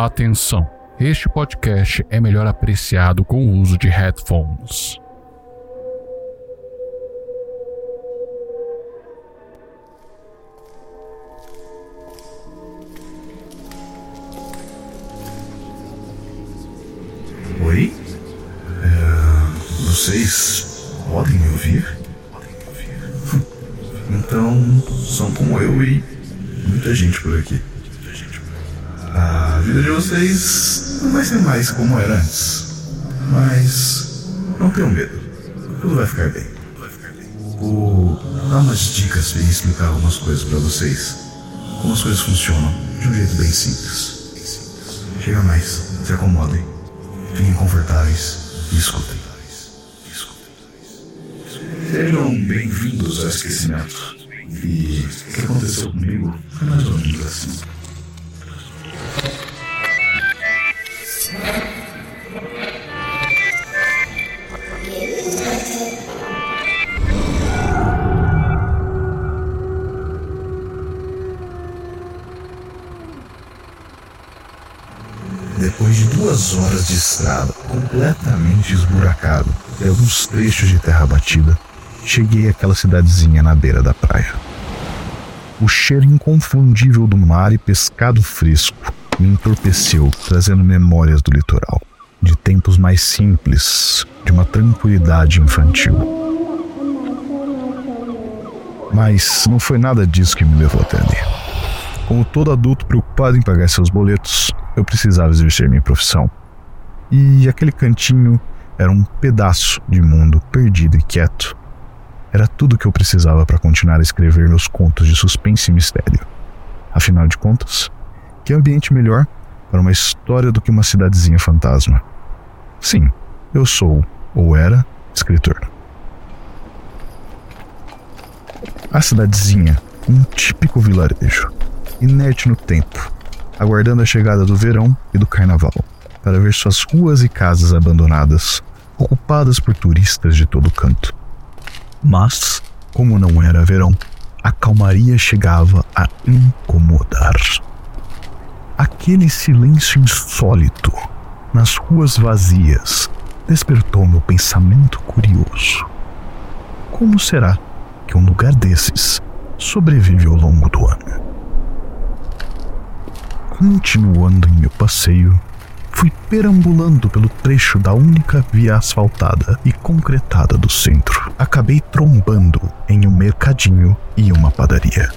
Atenção! Este podcast é melhor apreciado com o uso de headphones. Oi? É, vocês ser mais como era antes. Mas não tenham medo. Tudo vai ficar bem. Vou dar umas dicas e explicar algumas coisas para vocês. Como as coisas funcionam de um jeito bem simples. Chega mais, se acomodem, fiquem confortáveis e escutem. Sejam bem-vindos ao esquecimento. E o que aconteceu comigo foi mais ou menos assim. Depois de duas horas de estrada completamente esburacado e alguns trechos de terra batida, cheguei àquela cidadezinha na beira da praia. O cheiro inconfundível do mar e pescado fresco me entorpeceu, trazendo memórias do litoral, de tempos mais simples, de uma tranquilidade infantil. Mas não foi nada disso que me levou até ali. Como todo adulto preocupado em pagar seus boletos, eu precisava exercer minha profissão. E aquele cantinho era um pedaço de mundo perdido e quieto. Era tudo que eu precisava para continuar a escrever meus contos de suspense e mistério. Afinal de contas, que ambiente melhor para uma história do que uma cidadezinha fantasma? Sim, eu sou, ou era, escritor. A cidadezinha, um típico vilarejo, inerte no tempo, aguardando a chegada do verão e do carnaval, para ver suas ruas e casas abandonadas, ocupadas por turistas de todo canto. Mas, como não era verão, a calmaria chegava a incomodar. Aquele silêncio insólito nas ruas vazias despertou meu pensamento curioso. Como será que um lugar desses sobrevive ao longo do ano? Continuando em meu passeio, fui perambulando pelo trecho da única via asfaltada e concretada do centro. Acabei trombando em um mercadinho e uma padaria.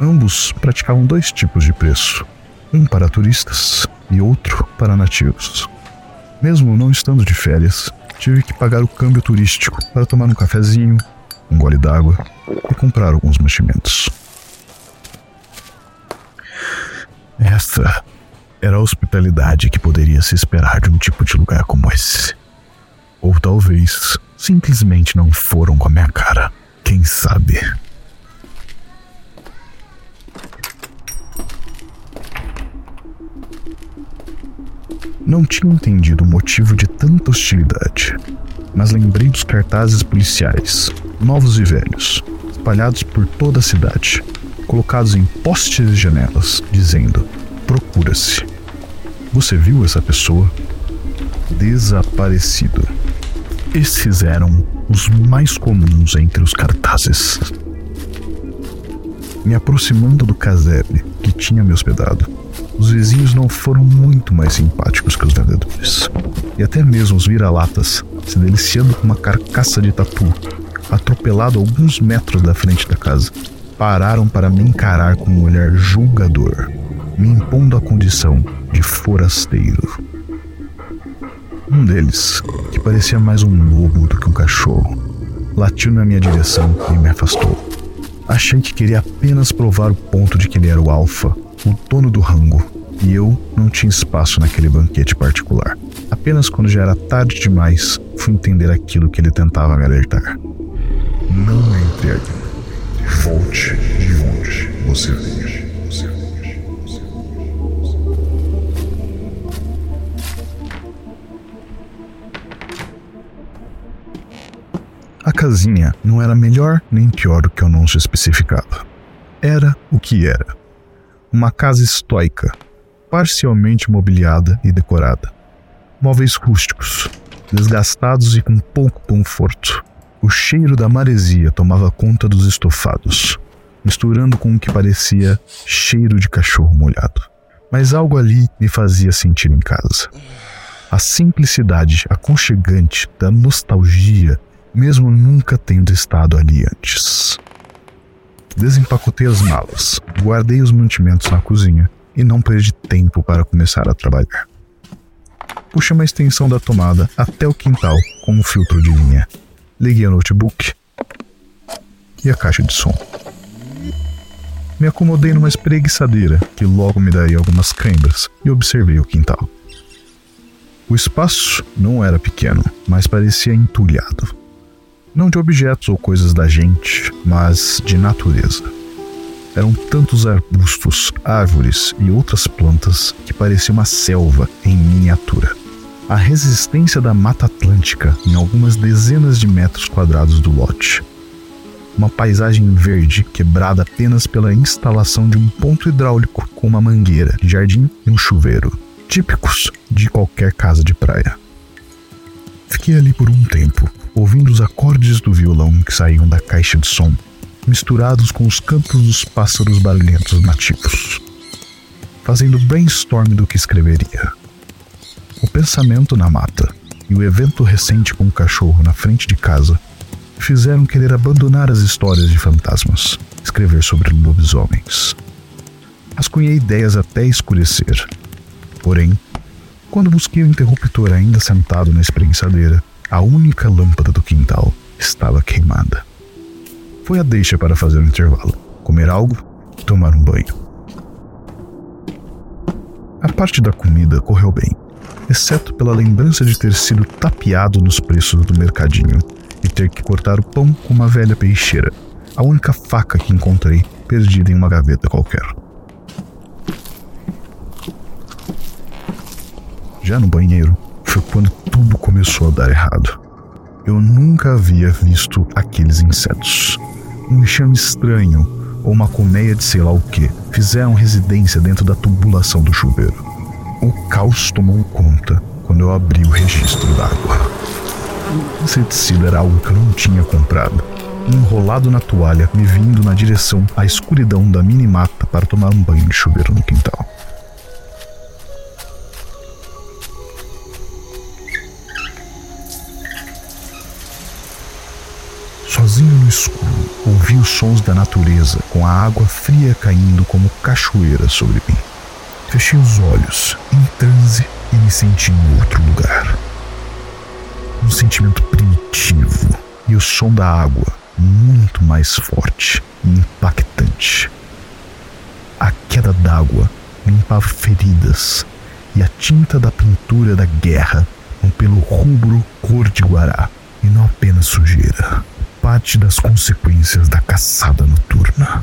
Ambos praticavam dois tipos de preço, um para turistas e outro para nativos. Mesmo não estando de férias, tive que pagar o câmbio turístico para tomar um cafezinho, um gole d'água e comprar alguns mantimentos. Essa era a hospitalidade que poderia se esperar de um tipo de lugar como esse. Ou talvez simplesmente não foram com a minha cara. Quem sabe? Não tinha entendido o motivo de tanta hostilidade, mas lembrei dos cartazes policiais, novos e velhos, espalhados por toda a cidade, colocados em postes e janelas, dizendo: Procura-se. Você viu essa pessoa? Desaparecido. Esses eram os mais comuns entre os cartazes. Me aproximando do casebre que tinha me hospedado, os vizinhos não foram muito mais simpáticos que os vendedores. E até mesmo os vira-latas, se deliciando com uma carcaça de tatu, atropelado alguns metros da frente da casa, pararam para me encarar com um olhar julgador, me impondo a condição de forasteiro. Um deles, que parecia mais um lobo do que um cachorro, latiu na minha direção e me afastou. Achei que queria apenas provar o ponto de que ele era o alfa, o dono do rango, e eu não tinha espaço naquele banquete particular. Apenas quando já era tarde demais, fui entender aquilo que ele tentava me alertar. Não entre aqui. Volte de onde você veio. A casinha não era melhor nem pior do que o anúncio especificava. Era o que era. Uma casa estoica, parcialmente mobiliada e decorada. Móveis rústicos, desgastados e com pouco conforto. O cheiro da maresia tomava conta dos estofados, misturando com o que parecia cheiro de cachorro molhado. Mas algo ali me fazia sentir em casa. A simplicidade aconchegante da nostalgia, mesmo nunca tendo estado ali antes. Desempacotei as malas, guardei os mantimentos na cozinha e não perdi tempo para começar a trabalhar. Puxei uma extensão da tomada até o quintal com um filtro de linha. Liguei o notebook e a caixa de som. Me acomodei numa espreguiçadeira que logo me daria algumas câimbras e observei o quintal. O espaço não era pequeno, mas parecia entulhado. Não de objetos ou coisas da gente, mas de natureza. Eram tantos arbustos, árvores e outras plantas que parecia uma selva em miniatura. A resistência da Mata Atlântica em algumas dezenas de metros quadrados do lote uma paisagem verde quebrada apenas pela instalação de um ponto hidráulico com uma mangueira, jardim e um chuveiro, típicos de qualquer casa de praia. Fiquei ali por um tempo, ouvindo os acordes do violão que saíam da caixa de som, misturados com os cantos dos pássaros barulhentos nativos, fazendo brainstorm do que escreveria. O pensamento na mata e o evento recente com o cachorro na frente de casa fizeram querer abandonar as histórias de fantasmas, escrever sobre lobisomens. Ascunhei ideias até escurecer. Porém, quando busquei o interruptor ainda sentado na espreguiçadeira, a única lâmpada do quintal estava queimada. Foi a deixa para fazer um intervalo, comer algo e tomar um banho. A parte da comida correu bem, exceto pela lembrança de ter sido tapeado nos preços do mercadinho e ter que cortar o pão com uma velha peixeira, a única faca que encontrei perdida em uma gaveta qualquer. Já no banheiro foi quando tudo começou a dar errado. Eu nunca havia visto aqueles insetos. Um enxame estranho ou uma colmeia de sei lá o que fizeram residência dentro da tubulação do chuveiro. O caos tomou conta quando eu abri o registro d'água. O inseticida era algo que eu não tinha comprado. Enrolado na toalha, me vindo na direção à escuridão da mini-mata para tomar um banho de chuveiro no quintal. Sozinho no escuro, ouvi os sons da natureza, com a água fria caindo como cachoeira sobre mim. Fechei os olhos, em transe, e me senti em outro lugar um sentimento primitivo e o som da água muito mais forte e impactante. A queda d'água limpava feridas e a tinta da pintura da guerra um pelo rubro cor de guará e não apenas sujeira, parte das consequências da caçada noturna.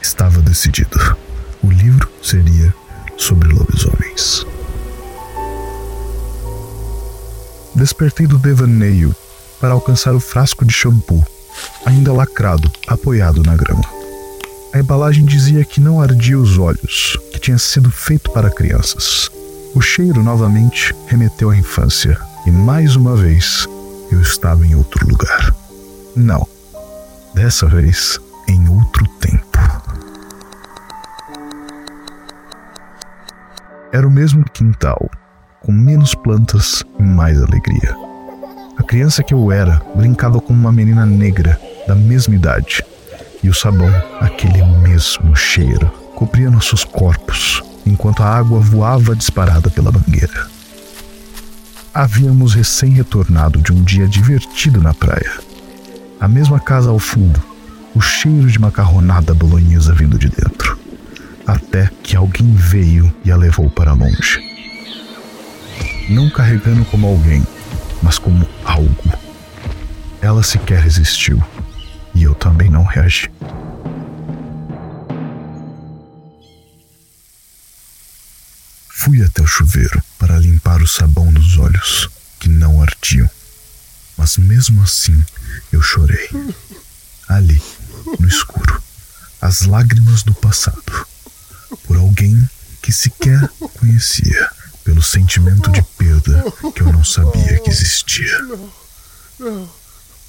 Estava decidido. O livro seria sobre lobisomens. Despertei do devaneio para alcançar o frasco de shampoo, ainda lacrado, apoiado na grama. A embalagem dizia que não ardia os olhos, que tinha sido feito para crianças. O cheiro novamente remeteu à infância, e mais uma vez eu estava em outro lugar. Não, dessa vez em outro Era o mesmo quintal, com menos plantas e mais alegria. A criança que eu era brincava com uma menina negra da mesma idade, e o sabão, aquele mesmo cheiro, cobria nossos corpos enquanto a água voava disparada pela mangueira. Havíamos recém-retornado de um dia divertido na praia. A mesma casa ao fundo, o cheiro de macarronada bolonhesa vindo de dentro até que alguém veio e a levou para longe. Não carregando como alguém, mas como algo. Ela sequer resistiu e eu também não reagi. Fui até o chuveiro para limpar o sabão dos olhos, que não ardiam. Mas mesmo assim eu chorei. Ali, no escuro, as lágrimas do passado, alguém que sequer conhecia, pelo sentimento de perda que eu não sabia que existia.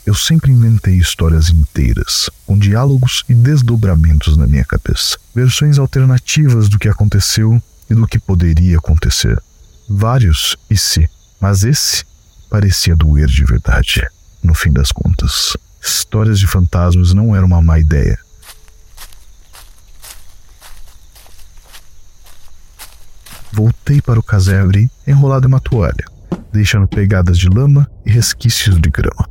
Eu sempre inventei histórias inteiras, com diálogos e desdobramentos na minha cabeça, versões alternativas do que aconteceu e do que poderia acontecer. Vários e se, mas esse parecia doer de verdade, no fim das contas. Histórias de fantasmas não era uma má ideia. Voltei para o casebre enrolado em uma toalha, deixando pegadas de lama e resquícios de grama.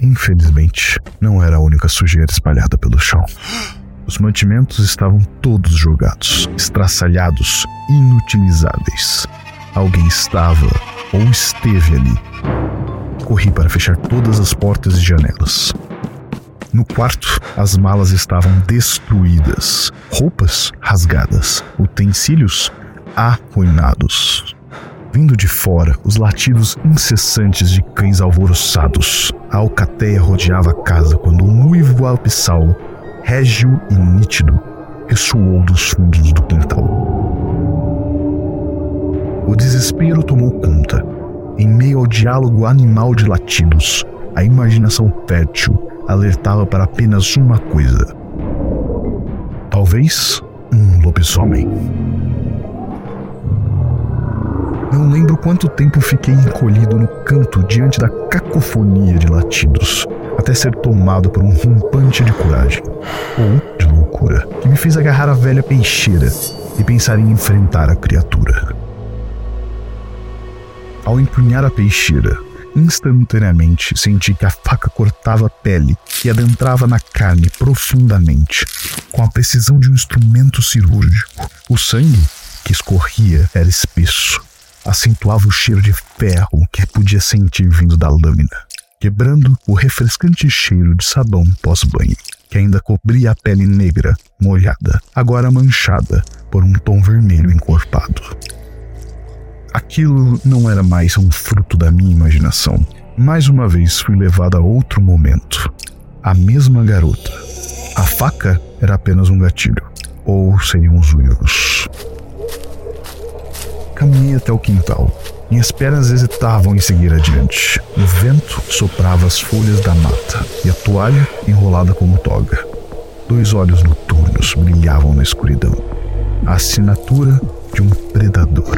Infelizmente, não era a única sujeira espalhada pelo chão. Os mantimentos estavam todos jogados, estraçalhados, inutilizáveis. Alguém estava ou esteve ali. Corri para fechar todas as portas e janelas. No quarto, as malas estavam destruídas, roupas rasgadas, utensílios arruinados. Vindo de fora, os latidos incessantes de cães alvoroçados. A alcateia rodeava a casa quando um uivo abissal, régio e nítido, ressoou dos fundos do quintal. O desespero tomou conta. Em meio ao diálogo animal de latidos, a imaginação fértil alertava para apenas uma coisa. Talvez um lobisomem. Não lembro quanto tempo fiquei encolhido no canto diante da cacofonia de latidos, até ser tomado por um rompante de coragem, ou de loucura, que me fez agarrar a velha peixeira e pensar em enfrentar a criatura. Ao empunhar a peixeira, instantaneamente senti que a faca cortava a pele e adentrava na carne profundamente, com a precisão de um instrumento cirúrgico. O sangue que escorria era espesso, acentuava o cheiro de ferro que podia sentir vindo da lâmina, quebrando o refrescante cheiro de sabão pós-banho, que ainda cobria a pele negra, molhada, agora manchada por um tom vermelho encorpado. Aquilo não era mais um fruto da minha imaginação. Mais uma vez fui levado a outro momento. A mesma garota. A faca era apenas um gatilho. Ou seriam os uivos. Caminhei até o quintal. Minhas pernas hesitavam em seguir adiante. O vento soprava as folhas da mata e a toalha enrolada como toga. Dois olhos noturnos brilhavam na escuridão. A assinatura de um predador.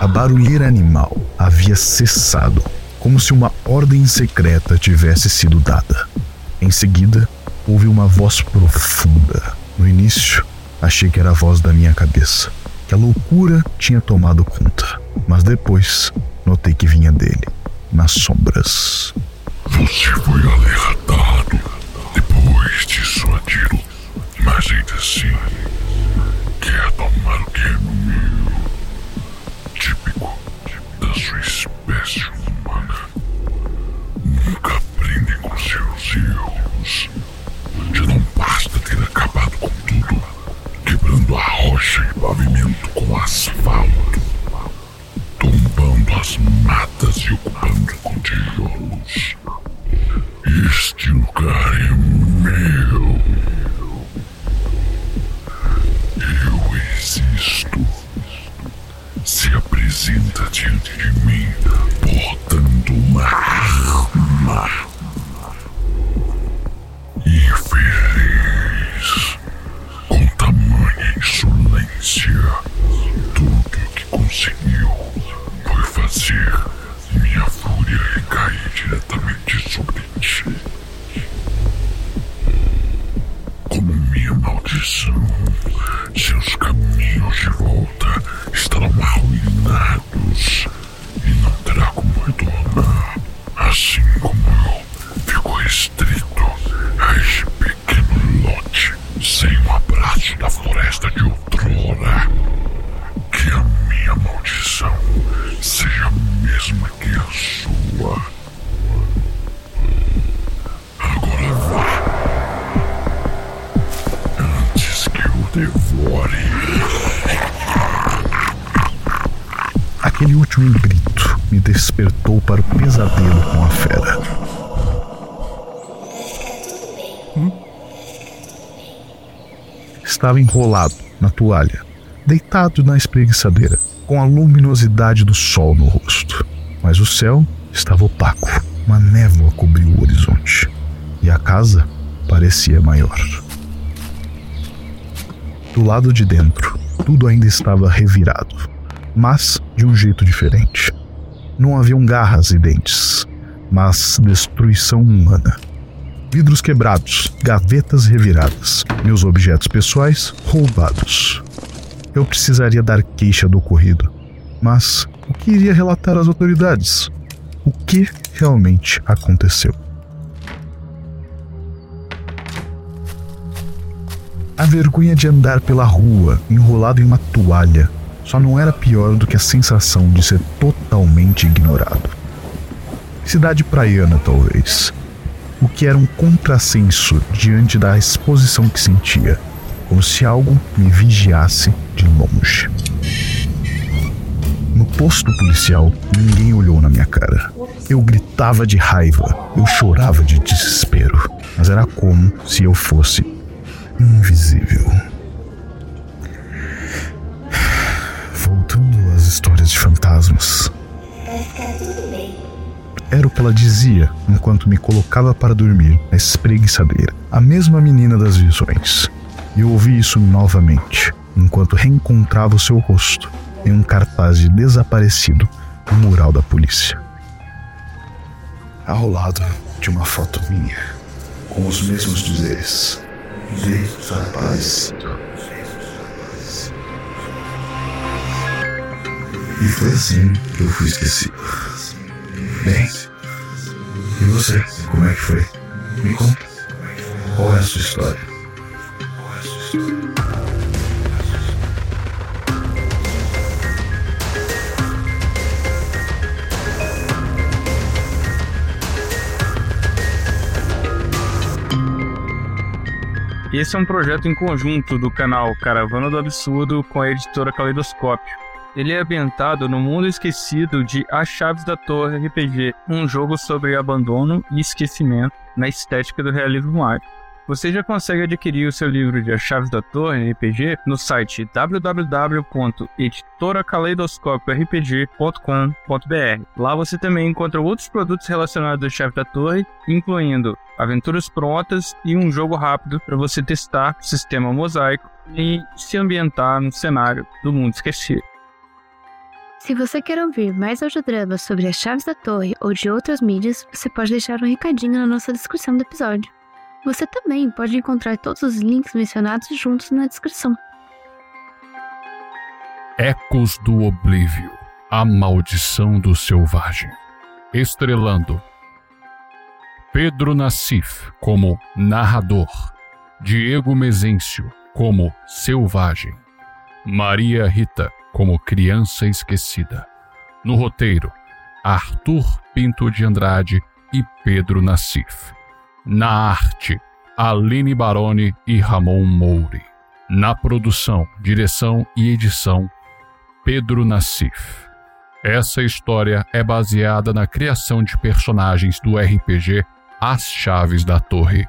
A barulheira animal havia cessado, como se uma ordem secreta tivesse sido dada. Em seguida, houve uma voz profunda. No início, Achei que era a voz da minha cabeça, que a loucura tinha tomado conta, mas depois notei que vinha dele, nas sombras. Você foi alertado assim como eu fico restrito a este pequeno lote sem o abraço da floresta de outrora. Que a minha maldição seja a mesma que a sua. Agora vá. Antes que o devore. Aquele último grito despertou para o pesadelo com a fera. Estava enrolado na toalha, deitado na espreguiçadeira, com a luminosidade do sol no rosto. Mas o céu estava opaco, uma névoa cobriu o horizonte, e a casa parecia maior. Do lado de dentro, tudo ainda estava revirado, mas de um jeito diferente. Não haviam garras e dentes, mas destruição humana. Vidros quebrados, gavetas reviradas, meus objetos pessoais roubados. Eu precisaria dar queixa do ocorrido, mas o que iria relatar às autoridades? O que realmente aconteceu? A vergonha de andar pela rua enrolado em uma toalha só não era pior do que a sensação de ser totalmente ignorado. Cidade praiana, talvez. O que era um contrassenso diante da exposição que sentia, como se algo me vigiasse de longe. No posto policial, ninguém olhou na minha cara. Eu gritava de raiva, eu chorava de desespero, mas era como se eu fosse invisível. Histórias de fantasmas. Era o que ela dizia enquanto me colocava para dormir na espreguiçadeira. A mesma menina das visões. E eu ouvi isso novamente, enquanto reencontrava o seu rosto em um cartaz de desaparecido no mural da polícia. Ao lado de uma foto minha, com os mesmos dizeres desaparecido. E foi assim que eu fui esquecido. Bem, e você, como é que foi? Me conta. Qual é a sua história? Esse é um projeto em conjunto do canal Caravana do Absurdo com a editora Caleidoscópio. Ele é ambientado no mundo esquecido de As Chaves da Torre RPG, um jogo sobre abandono e esquecimento na estética do realismo mágico. Você já consegue adquirir o seu livro de As Chaves da Torre RPG no site www.editoracaleidoscopio.rpg.com.br. Lá você também encontra outros produtos relacionados às Chaves da Torre, incluindo aventuras prontas e um jogo rápido para você testar o sistema mosaico e se ambientar no cenário do mundo esquecido. Se você quer ouvir mais audiodramas sobre as chaves da torre ou de outras mídias, você pode deixar um recadinho na nossa descrição do episódio. Você também pode encontrar todos os links mencionados juntos na descrição. Ecos do Oblívio A Maldição do Selvagem. Estrelando Pedro Nassif como narrador, Diego Mezencio como selvagem, Maria Rita como criança esquecida. No roteiro, Arthur Pinto de Andrade e Pedro Nassif. Na arte, Aline Baroni e Ramon Mouri. Na produção, direção e edição, Pedro Nassif. Essa história é baseada na criação de personagens do RPG As Chaves da Torre.